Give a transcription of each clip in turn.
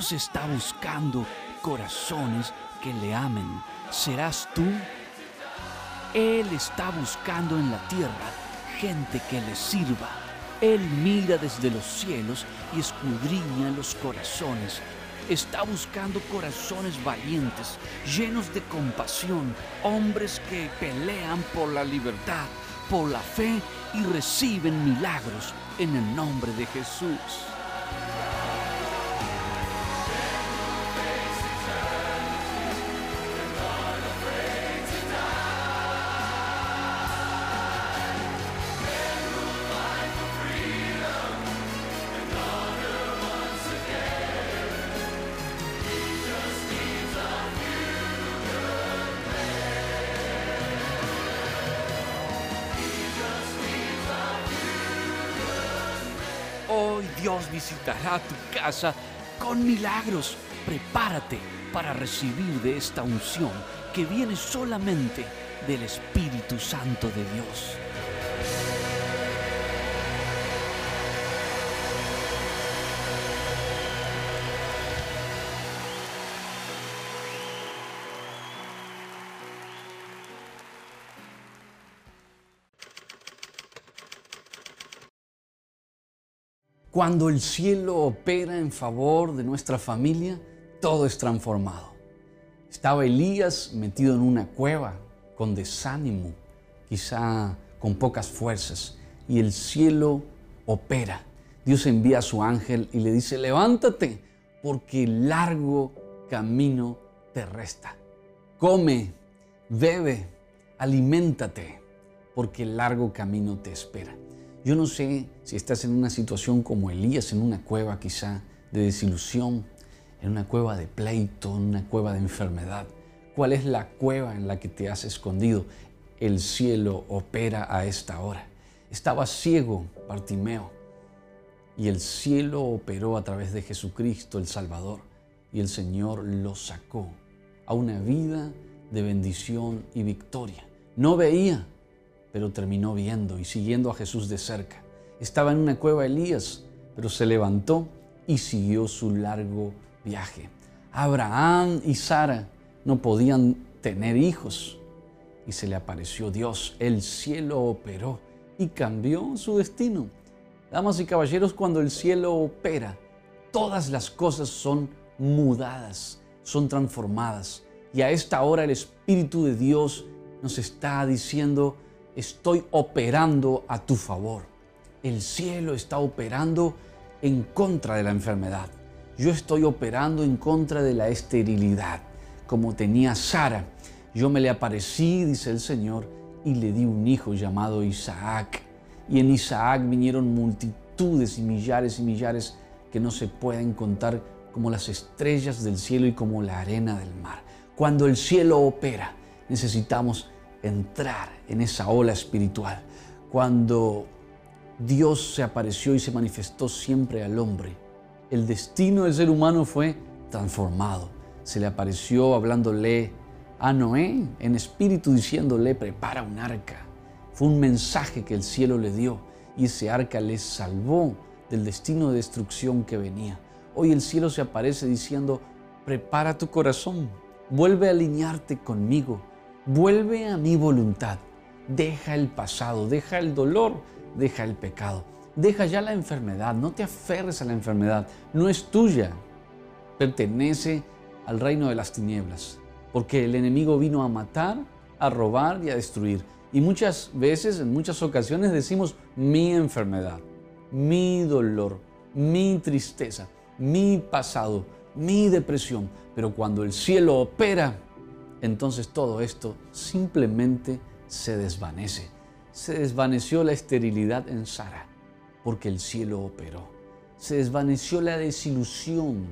Dios está buscando corazones que le amen. ¿Serás tú? Él está buscando en la tierra gente que le sirva. Él mira desde los cielos y escudriña los corazones. Está buscando corazones valientes, llenos de compasión, hombres que pelean por la libertad, por la fe y reciben milagros en el nombre de Jesús. Dios visitará tu casa con milagros. Prepárate para recibir de esta unción que viene solamente del Espíritu Santo de Dios. Cuando el cielo opera en favor de nuestra familia, todo es transformado. Estaba Elías metido en una cueva con desánimo, quizá con pocas fuerzas, y el cielo opera. Dios envía a su ángel y le dice, levántate, porque largo camino te resta. Come, bebe, aliméntate, porque largo camino te espera. Yo no sé si estás en una situación como Elías, en una cueva quizá de desilusión, en una cueva de pleito, en una cueva de enfermedad. ¿Cuál es la cueva en la que te has escondido? El cielo opera a esta hora. Estaba ciego Bartimeo y el cielo operó a través de Jesucristo el Salvador y el Señor lo sacó a una vida de bendición y victoria. No veía, pero terminó viendo y siguiendo a Jesús de cerca. Estaba en una cueva Elías, pero se levantó y siguió su largo viaje. Abraham y Sara no podían tener hijos y se le apareció Dios. El cielo operó y cambió su destino. Damas y caballeros, cuando el cielo opera, todas las cosas son mudadas, son transformadas. Y a esta hora el Espíritu de Dios nos está diciendo, estoy operando a tu favor. El cielo está operando en contra de la enfermedad. Yo estoy operando en contra de la esterilidad, como tenía Sara. Yo me le aparecí, dice el Señor, y le di un hijo llamado Isaac. Y en Isaac vinieron multitudes y millares y millares que no se pueden contar como las estrellas del cielo y como la arena del mar. Cuando el cielo opera, necesitamos entrar en esa ola espiritual. Cuando Dios se apareció y se manifestó siempre al hombre, el destino del ser humano fue transformado. Se le apareció hablándole a Noé en espíritu diciéndole, prepara un arca. Fue un mensaje que el cielo le dio y ese arca le salvó del destino de destrucción que venía. Hoy el cielo se aparece diciendo, prepara tu corazón, vuelve a alinearte conmigo, Vuelve a mi voluntad. Deja el pasado, deja el dolor, deja el pecado. Deja ya la enfermedad. No te aferres a la enfermedad. No es tuya. Pertenece al reino de las tinieblas. Porque el enemigo vino a matar, a robar y a destruir. Y muchas veces, en muchas ocasiones decimos mi enfermedad, mi dolor, mi tristeza, mi pasado, mi depresión. Pero cuando el cielo opera, entonces todo esto simplemente se desvanece. Se desvaneció la esterilidad en Sara porque el cielo operó. Se desvaneció la desilusión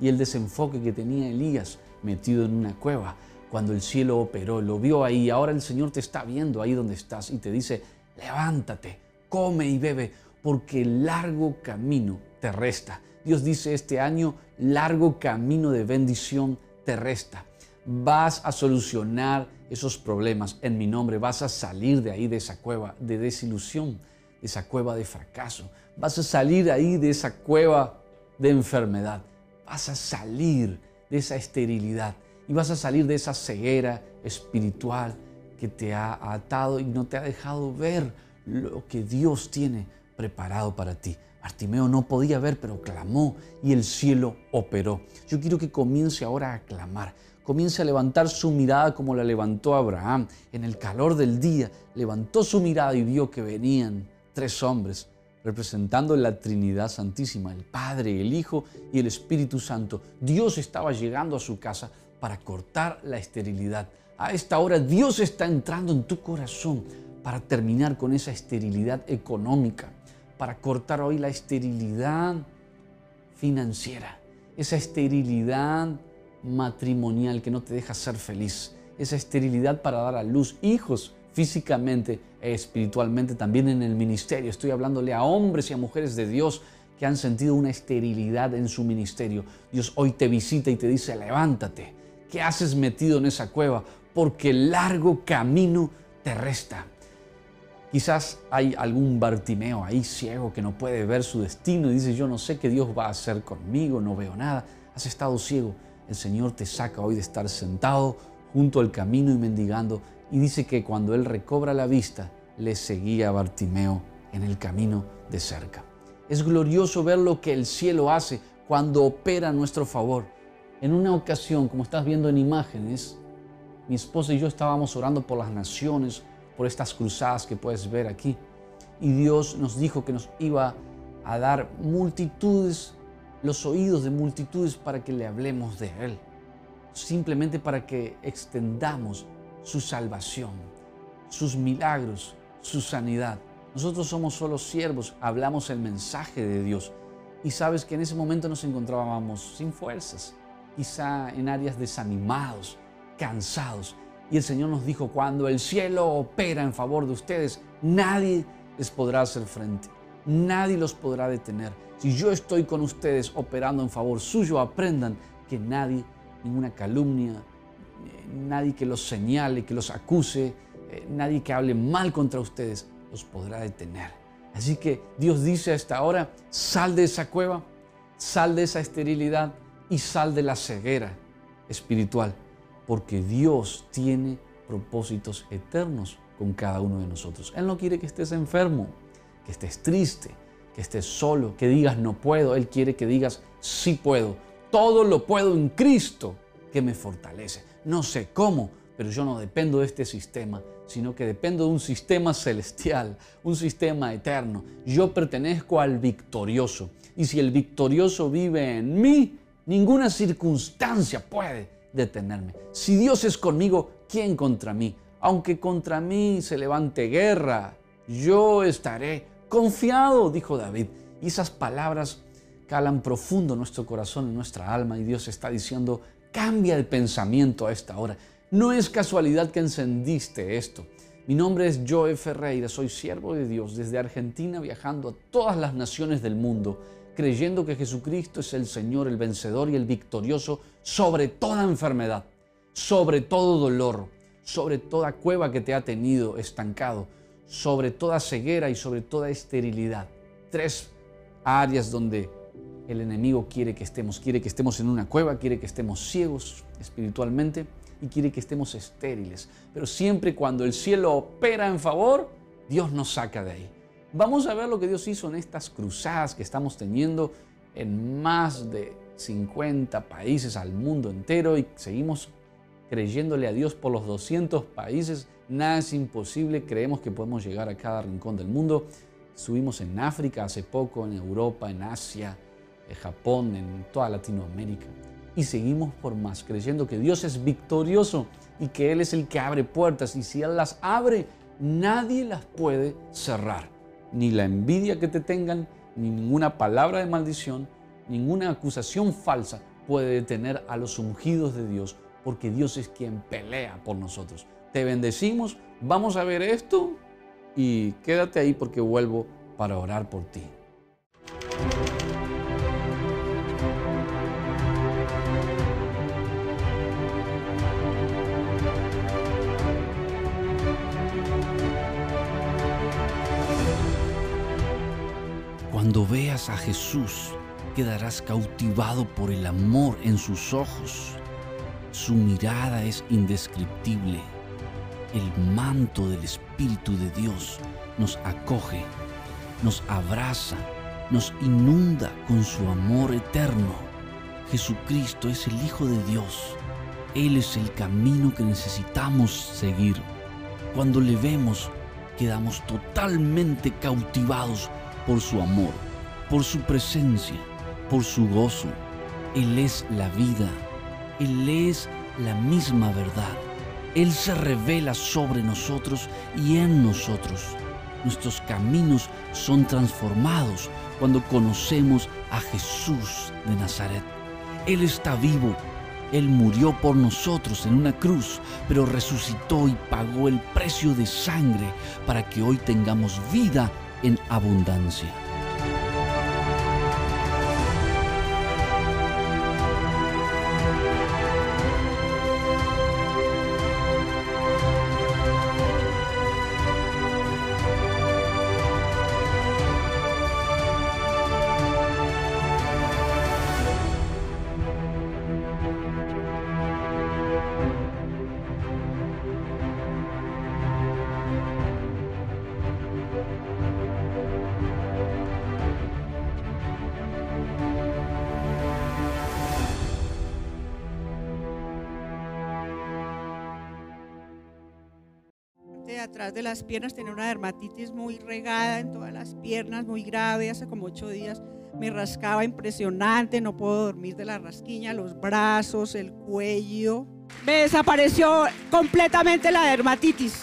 y el desenfoque que tenía Elías metido en una cueva cuando el cielo operó. Lo vio ahí. Ahora el Señor te está viendo ahí donde estás y te dice, levántate, come y bebe porque largo camino te resta. Dios dice este año, largo camino de bendición te resta vas a solucionar esos problemas en mi nombre, vas a salir de ahí, de esa cueva de desilusión, de esa cueva de fracaso, vas a salir ahí de esa cueva de enfermedad, vas a salir de esa esterilidad y vas a salir de esa ceguera espiritual que te ha atado y no te ha dejado ver lo que Dios tiene preparado para ti. Bartimeo no podía ver, pero clamó y el cielo operó. Yo quiero que comience ahora a clamar. Comience a levantar su mirada como la levantó Abraham. En el calor del día levantó su mirada y vio que venían tres hombres representando la Trinidad Santísima, el Padre, el Hijo y el Espíritu Santo. Dios estaba llegando a su casa para cortar la esterilidad. A esta hora Dios está entrando en tu corazón para terminar con esa esterilidad económica, para cortar hoy la esterilidad financiera, esa esterilidad matrimonial que no te deja ser feliz, esa esterilidad para dar a luz hijos físicamente e espiritualmente, también en el ministerio. Estoy hablándole a hombres y a mujeres de Dios que han sentido una esterilidad en su ministerio. Dios hoy te visita y te dice, levántate. ¿Qué haces metido en esa cueva? Porque el largo camino te resta. Quizás hay algún Bartimeo ahí ciego que no puede ver su destino y dice, yo no sé qué Dios va a hacer conmigo, no veo nada. Has estado ciego. El Señor te saca hoy de estar sentado junto al camino y mendigando. Y dice que cuando Él recobra la vista, le seguía a Bartimeo en el camino de cerca. Es glorioso ver lo que el cielo hace cuando opera a nuestro favor. En una ocasión, como estás viendo en imágenes, mi esposa y yo estábamos orando por las naciones, por estas cruzadas que puedes ver aquí. Y Dios nos dijo que nos iba a dar multitudes, los oídos de multitudes para que le hablemos de Él. Simplemente para que extendamos su salvación, sus milagros, su sanidad. Nosotros somos solo siervos, hablamos el mensaje de Dios. Y sabes que en ese momento nos encontrábamos sin fuerzas, quizá en áreas desanimados, cansados. Y el Señor nos dijo, cuando el cielo opera en favor de ustedes, nadie les podrá hacer frente, nadie los podrá detener. Si yo estoy con ustedes operando en favor suyo, aprendan que nadie, ninguna calumnia, nadie que los señale, que los acuse, eh, nadie que hable mal contra ustedes, los podrá detener. Así que Dios dice a esta hora, sal de esa cueva, sal de esa esterilidad y sal de la ceguera espiritual porque Dios tiene propósitos eternos con cada uno de nosotros. Él no quiere que estés enfermo, que estés triste, que estés solo, que digas no puedo. Él quiere que digas sí puedo. Todo lo puedo en Cristo que me fortalece. No sé cómo, pero yo no dependo de este sistema, sino que dependo de un sistema celestial, un sistema eterno. Yo pertenezco al victorioso. Y si el victorioso vive en mí, ninguna circunstancia puede detenerme. Si Dios es conmigo, ¿quién contra mí? Aunque contra mí se levante guerra, yo estaré confiado, dijo David. Y esas palabras calan profundo en nuestro corazón, en nuestra alma, y Dios está diciendo, cambia de pensamiento a esta hora. No es casualidad que encendiste esto. Mi nombre es Joe Ferreira, soy siervo de Dios desde Argentina viajando a todas las naciones del mundo creyendo que Jesucristo es el Señor, el vencedor y el victorioso sobre toda enfermedad, sobre todo dolor, sobre toda cueva que te ha tenido estancado, sobre toda ceguera y sobre toda esterilidad. Tres áreas donde el enemigo quiere que estemos. Quiere que estemos en una cueva, quiere que estemos ciegos espiritualmente y quiere que estemos estériles. Pero siempre cuando el cielo opera en favor, Dios nos saca de ahí. Vamos a ver lo que Dios hizo en estas cruzadas que estamos teniendo en más de 50 países al mundo entero y seguimos creyéndole a Dios por los 200 países. Nada es imposible, creemos que podemos llegar a cada rincón del mundo. Subimos en África hace poco, en Europa, en Asia, en Japón, en toda Latinoamérica. Y seguimos por más, creyendo que Dios es victorioso y que Él es el que abre puertas. Y si Él las abre, nadie las puede cerrar ni la envidia que te tengan, ni ninguna palabra de maldición, ninguna acusación falsa puede detener a los ungidos de Dios, porque Dios es quien pelea por nosotros. Te bendecimos, vamos a ver esto y quédate ahí porque vuelvo para orar por ti. Cuando veas a Jesús quedarás cautivado por el amor en sus ojos. Su mirada es indescriptible. El manto del Espíritu de Dios nos acoge, nos abraza, nos inunda con su amor eterno. Jesucristo es el Hijo de Dios. Él es el camino que necesitamos seguir. Cuando le vemos, quedamos totalmente cautivados por su amor, por su presencia, por su gozo. Él es la vida. Él es la misma verdad. Él se revela sobre nosotros y en nosotros. Nuestros caminos son transformados cuando conocemos a Jesús de Nazaret. Él está vivo. Él murió por nosotros en una cruz, pero resucitó y pagó el precio de sangre para que hoy tengamos vida en abundancia. Las piernas, tenía una dermatitis muy regada en todas las piernas, muy grave, hace como ocho días. Me rascaba impresionante, no puedo dormir de la rasquiña, los brazos, el cuello. Me desapareció completamente la dermatitis.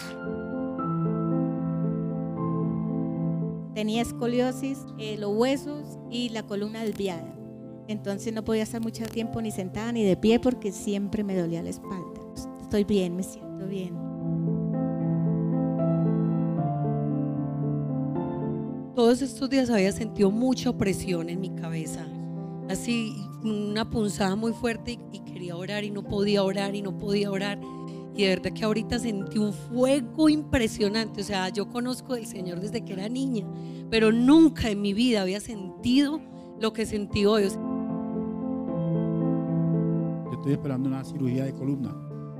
Tenía escoliosis, eh, los huesos y la columna desviada. Entonces no podía estar mucho tiempo ni sentada ni de pie porque siempre me dolía la espalda. Estoy bien, me siento bien. Todos estos días había sentido mucha opresión en mi cabeza, así una punzada muy fuerte y, quería orar y no podía orar y no podía orar. Y de verdad que ahorita sentí un fuego impresionante. O sea, yo conozco al Señor desde que era niña, pero nunca en mi vida había sentido lo que sentí hoy. Yo estoy esperando una cirugía de columna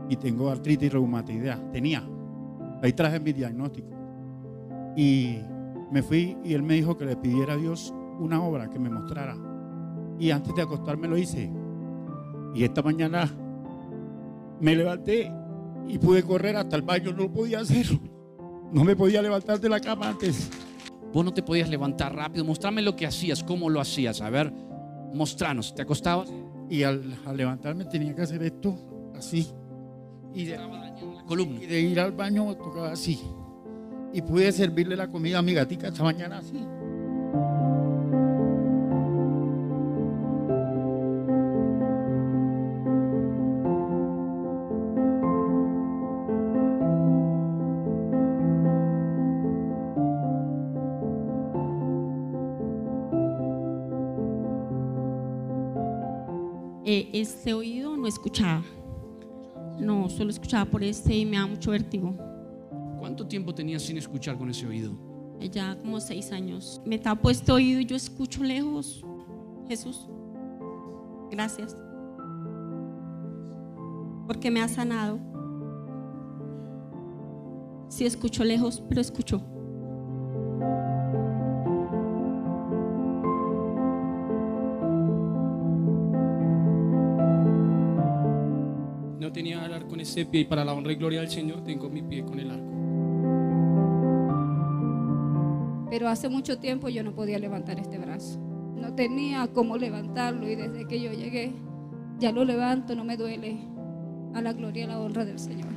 y tengo artritis reumatoidea. Tenía. Ahí traje mi diagnóstico. Y me fui y él me dijo que le pidiera a Dios una obra que me mostrara. Y antes de acostarme lo hice. Y esta mañana me levanté y pude correr hasta el baño. No lo podía hacer. No me podía levantar de la cama antes. Vos no te podías levantar rápido. Mostrame lo que hacías, cómo lo hacías. A ver, mostranos. ¿Te acostabas? Y al, levantarme tenía que hacer esto así. Y de, columna. y de ir al baño tocaba así y pude servirle la comida a mi gatica esta mañana así. Eh, este oído no escuchaba. No, solo escuchaba por este y me da mucho vértigo. ¿Cuánto tiempo tenías sin escuchar con ese oído? Ya como seis años. Me tapo este oído y yo escucho lejos. Jesús, gracias. Porque me ha sanado. Sí escucho lejos, pero escucho. No tenía el arco en ese pie y para la honra y gloria del Señor tengo mi pie con el arco. Pero hace mucho tiempo yo no podía levantar este brazo. No tenía cómo levantarlo y desde que yo llegué ya lo levanto, no me duele. A la gloria y la honra del Señor.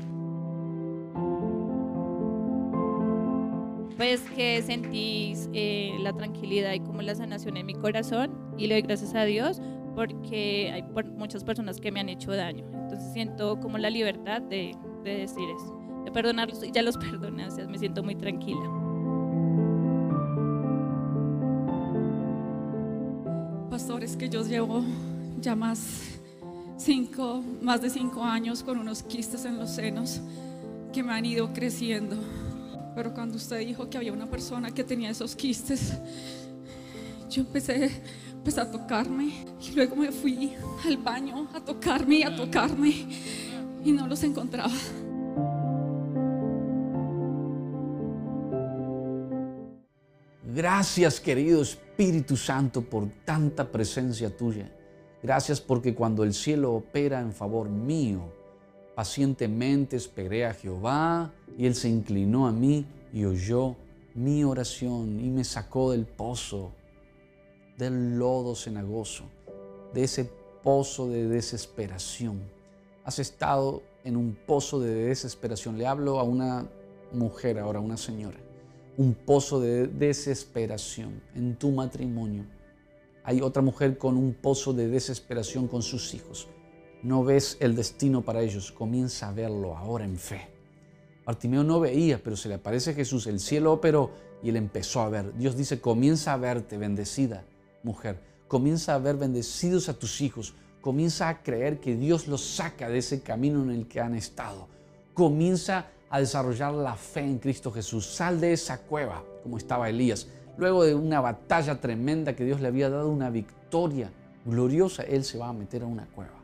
Pues que sentí eh, la tranquilidad y como la sanación en mi corazón y le doy gracias a Dios porque hay muchas personas que me han hecho daño. Entonces siento como la libertad de, decir eso, de perdonarlos y ya los perdoné, o me siento muy tranquila. Es que yo llevo ya más, cinco, más de cinco años con unos quistes en los senos que me han ido creciendo. Pero cuando usted dijo que había una persona que tenía esos quistes, yo empecé empecé a tocarme y luego me fui al baño a tocarme y a tocarme y no los encontraba. Gracias querido Espíritu Santo por tanta presencia tuya. Gracias porque cuando el cielo opera en favor mío, pacientemente esperé a Jehová y Él se inclinó a mí y oyó mi oración y me sacó del pozo, del lodo cenagoso, de ese pozo de desesperación. Has estado en un pozo de desesperación. Le hablo a una mujer ahora, a una señora un pozo de desesperación en tu matrimonio. Hay otra mujer con un pozo de desesperación con sus hijos. No ves el destino para ellos, comienza a verlo ahora en fe. Bartimeo no veía, pero se le aparece Jesús, el cielo operó y él empezó a ver. Dios dice, comienza a verte bendecida, mujer. Comienza a ver bendecidos a tus hijos. Comienza a creer que Dios los saca de ese camino en el que han estado. Comienza a desarrollar la fe en Cristo Jesús. Sal de esa cueva, como estaba Elías. Luego de una batalla tremenda que Dios le había dado una victoria gloriosa, él se va a meter a una cueva.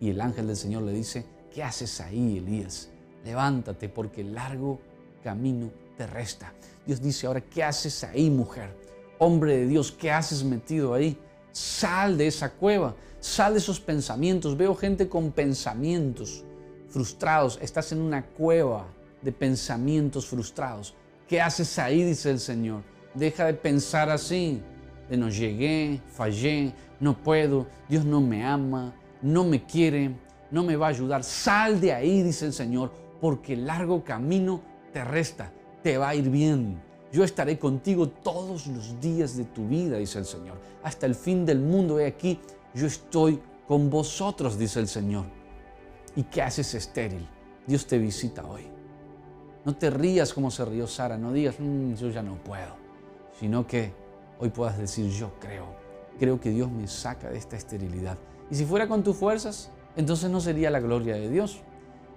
Y el ángel del Señor le dice, ¿qué haces ahí, Elías? Levántate porque el largo camino te resta. Dios dice ahora, ¿qué haces ahí, mujer? Hombre de Dios, ¿qué haces metido ahí? Sal de esa cueva, sal de esos pensamientos. Veo gente con pensamientos frustrados, estás en una cueva de pensamientos frustrados. ¿Qué haces ahí? Dice el Señor. Deja de pensar así, de no llegué, fallé, no puedo, Dios no me ama, no me quiere, no me va a ayudar. Sal de ahí, dice el Señor, porque el largo camino te resta, te va a ir bien. Yo estaré contigo todos los días de tu vida, dice el Señor. Hasta el fin del mundo, he aquí, yo estoy con vosotros, dice el Señor y qué haces estéril. Dios te visita hoy. No te rías como se rió Sara, no digas, mm, yo ya no puedo, sino que hoy puedas decir, yo creo, creo que Dios me saca de esta esterilidad. Y si fuera con tus fuerzas, entonces no sería la gloria de Dios.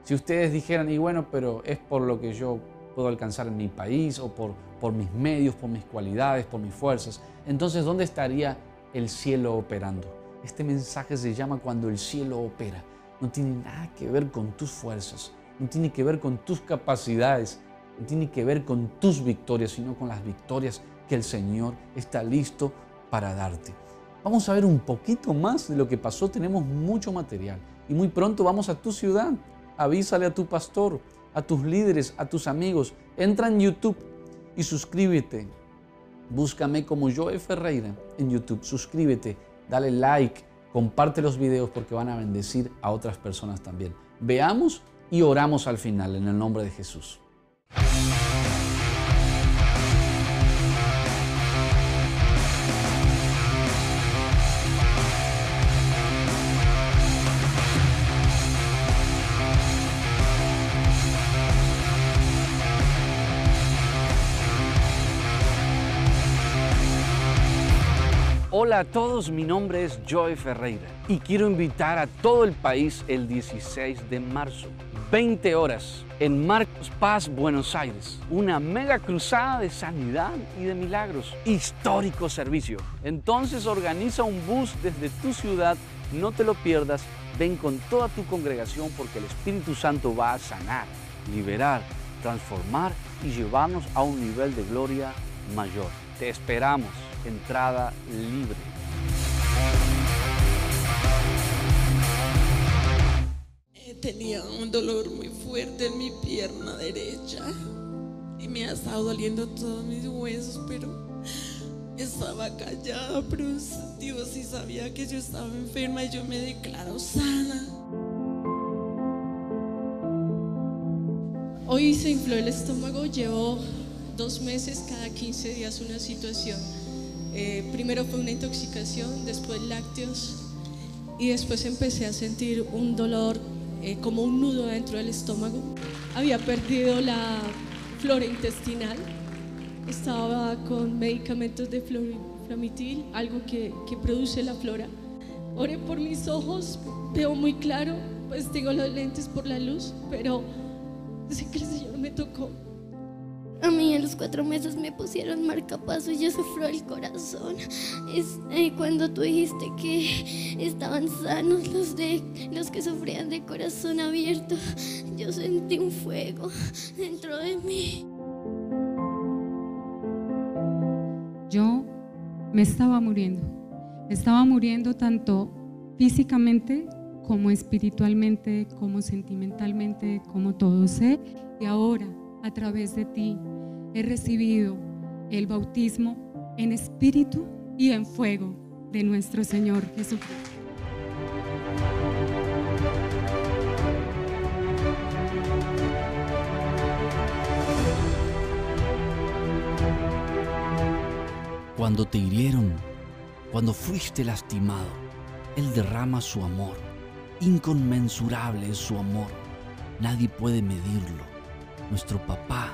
Si ustedes dijeran, y bueno, pero es por lo que yo puedo alcanzar en mi país o por, por mis medios, por mis cualidades, por mis fuerzas, entonces ¿dónde estaría el cielo operando? Este mensaje se llama cuando el cielo opera no tiene nada que ver con tus fuerzas, no tiene que ver con tus capacidades, no tiene que ver con tus victorias, sino con las victorias que el Señor está listo para darte. Vamos a ver un poquito más de lo que pasó, tenemos mucho material y muy pronto vamos a tu ciudad. Avísale a tu pastor, a tus líderes, a tus amigos. Entra en YouTube y suscríbete. Búscame como Joe Ferreira en YouTube. Suscríbete, dale like, comparte los videos porque van a bendecir a otras personas también. Veamos y oramos al final en el nombre de Jesús. Hola a todos, mi nombre es Joy Ferreira y quiero invitar a todo el país el 16 de marzo, 20 horas, en Marcos Paz, Buenos Aires. Una mega cruzada de sanidad y de milagros. Histórico servicio. Entonces organiza un bus desde tu ciudad, no te lo pierdas. Ven con toda tu congregación porque el Espíritu Santo va a sanar, liberar, transformar y llevarnos a un nivel de gloria mayor. Te esperamos entrada libre. Tenía un dolor muy fuerte en mi pierna derecha y me ha estado doliendo todos mis huesos, pero estaba callada, pero Dios sí sabía que yo estaba enferma y yo me declaro sana. Hoy se infló el estómago, llevo dos meses, cada 15 días una situación eh, primero fue una intoxicación, después lácteos y después empecé a sentir un dolor eh, como un nudo dentro del estómago. Había perdido la flora intestinal, estaba con medicamentos de flamitil, algo que, que produce la flora. Oré por mis ojos, veo muy claro, pues tengo los lentes por la luz, pero sé que me tocó. A mí a los cuatro meses me pusieron marcapaso y yo sufro el corazón. Es eh, cuando tú dijiste que estaban sanos los de los que sufrían de corazón abierto, yo sentí un fuego dentro de mí. Yo me estaba muriendo. Estaba muriendo tanto físicamente como espiritualmente, como sentimentalmente, como todo sé. Y ahora, a través de ti, he recibido el bautismo en espíritu y en fuego de nuestro Señor Jesucristo. Cuando te hirieron, cuando fuiste lastimado, Él derrama su amor. Inconmensurable es su amor. Nadie puede medirlo. Nuestro papá,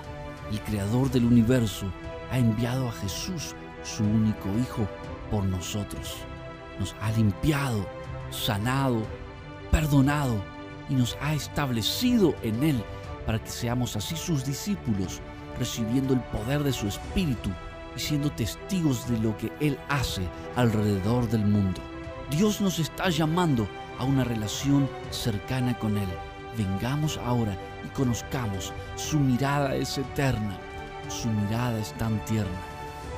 el creador del universo, ha enviado a Jesús, su único Hijo, por nosotros. Nos ha limpiado, sanado, perdonado y nos ha establecido en Él para que seamos así sus discípulos, recibiendo el poder de su Espíritu y siendo testigos de lo que Él hace alrededor del mundo. Dios nos está llamando a una relación cercana con Él. Vengamos ahora y conozcamos. Su mirada es eterna, su mirada es tan tierna.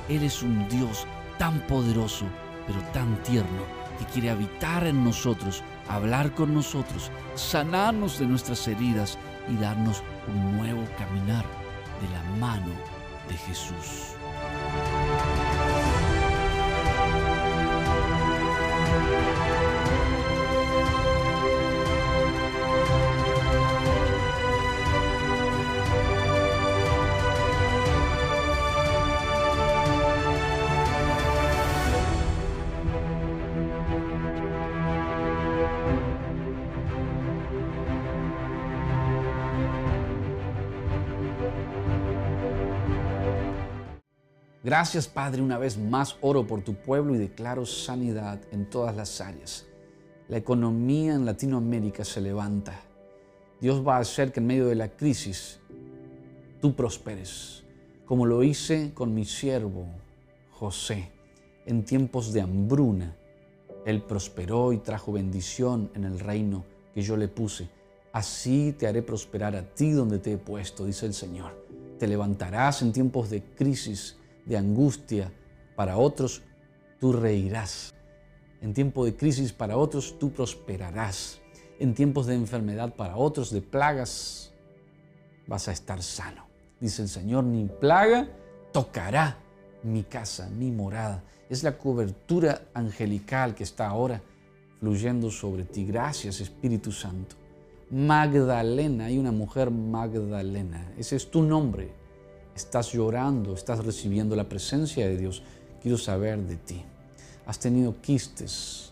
Él es un Dios tan poderoso, pero tan tierno, que quiere habitar en nosotros, hablar con nosotros, sanarnos de nuestras heridas y darnos un nuevo caminar de la mano de Jesús. Gracias Padre, una vez más oro por tu pueblo y declaro sanidad en todas las áreas. La economía en Latinoamérica se levanta. Dios va a hacer que en medio de la crisis tú prosperes, como lo hice con mi siervo José. En tiempos de hambruna, Él prosperó y trajo bendición en el reino que yo le puse. Así te haré prosperar a ti donde te he puesto, dice el Señor. Te levantarás en tiempos de crisis de angustia para otros, tú reirás. En tiempo de crisis para otros, tú prosperarás. En tiempos de enfermedad para otros, de plagas, vas a estar sano. Dice el Señor, ni plaga tocará mi casa, mi morada. Es la cobertura angelical que está ahora fluyendo sobre ti. Gracias, Espíritu Santo. Magdalena, hay una mujer Magdalena. Ese es tu nombre estás llorando, estás recibiendo la presencia de Dios, quiero saber de ti. Has tenido quistes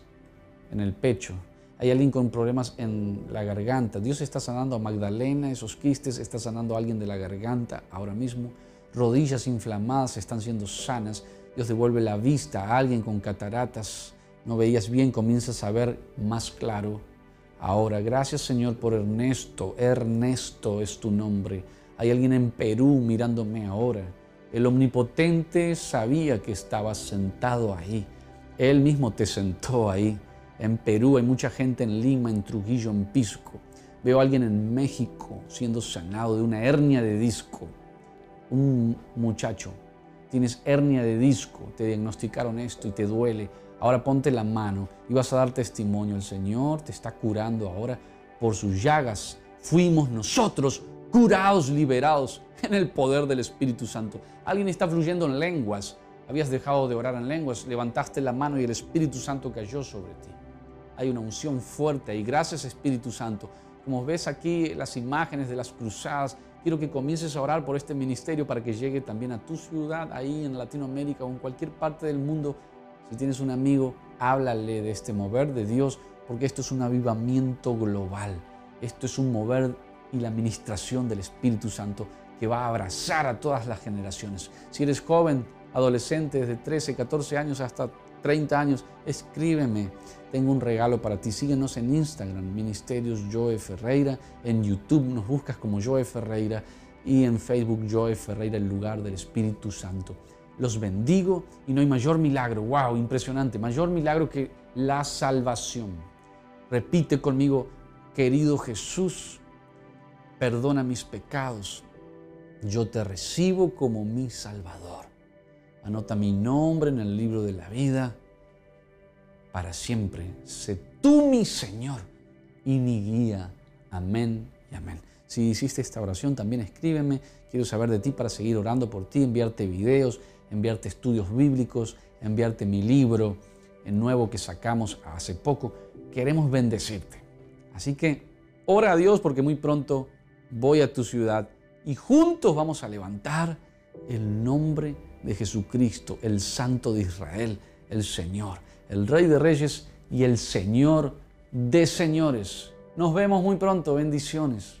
en el pecho, hay alguien con problemas en la garganta. Dios está sanando a Magdalena, esos quistes, está sanando a alguien de la garganta ahora mismo. Rodillas inflamadas están siendo sanas. Dios devuelve la vista a alguien con cataratas. No veías bien, comienzas a ver más claro. Ahora, gracias Señor por Ernesto. Ernesto es tu nombre. Hay alguien en Perú mirándome ahora. El omnipotente sabía que estabas sentado ahí. Él mismo te sentó ahí. En Perú hay mucha gente en Lima, en Trujillo, en Pisco. Veo a alguien en México siendo sanado de una hernia de disco. Un muchacho, tienes hernia de disco, te diagnosticaron esto y te duele. Ahora ponte la mano y vas a dar testimonio. El Señor te está curando ahora por sus llagas. Fuimos nosotros curados, liberados en el poder del Espíritu Santo. Alguien está fluyendo en lenguas. Habías dejado de orar en lenguas, levantaste la mano y el Espíritu Santo cayó sobre ti. Hay una unción fuerte y gracias Espíritu Santo. Como ves aquí las imágenes de las cruzadas, quiero que comiences a orar por este ministerio para que llegue también a tu ciudad, ahí en Latinoamérica o en cualquier parte del mundo. Si tienes un amigo, háblale de este mover de Dios, porque esto es un avivamiento global. Esto es un mover y la administración del Espíritu Santo que va a abrazar a todas las generaciones. Si eres joven, adolescente, desde 13, 14 años hasta 30 años, escríbeme. Tengo un regalo para ti. Síguenos en Instagram, Ministerios Joe Ferreira. En YouTube nos buscas como Joe Ferreira. y en Facebook Joy Ferreira, el lugar del Espíritu Santo. Los bendigo y no hay mayor milagro, wow, impresionante, mayor milagro que la salvación. Repite conmigo, querido Jesús, perdona mis pecados, yo te recibo como mi Salvador. Anota mi nombre en el libro de la vida. Para siempre, sé tú mi Señor y mi guía. Amén y amén. Si hiciste esta oración, también escríbeme. Quiero saber de ti para seguir orando por ti, enviarte videos, enviarte estudios bíblicos, enviarte mi libro, el nuevo que sacamos hace poco. Queremos bendecirte. Así que ora a Dios porque muy pronto voy a tu ciudad y juntos vamos a levantar el nombre de Jesucristo, el Santo de Israel, el Señor, el Rey de Reyes y el Señor de Señores. Nos vemos muy pronto. Bendiciones.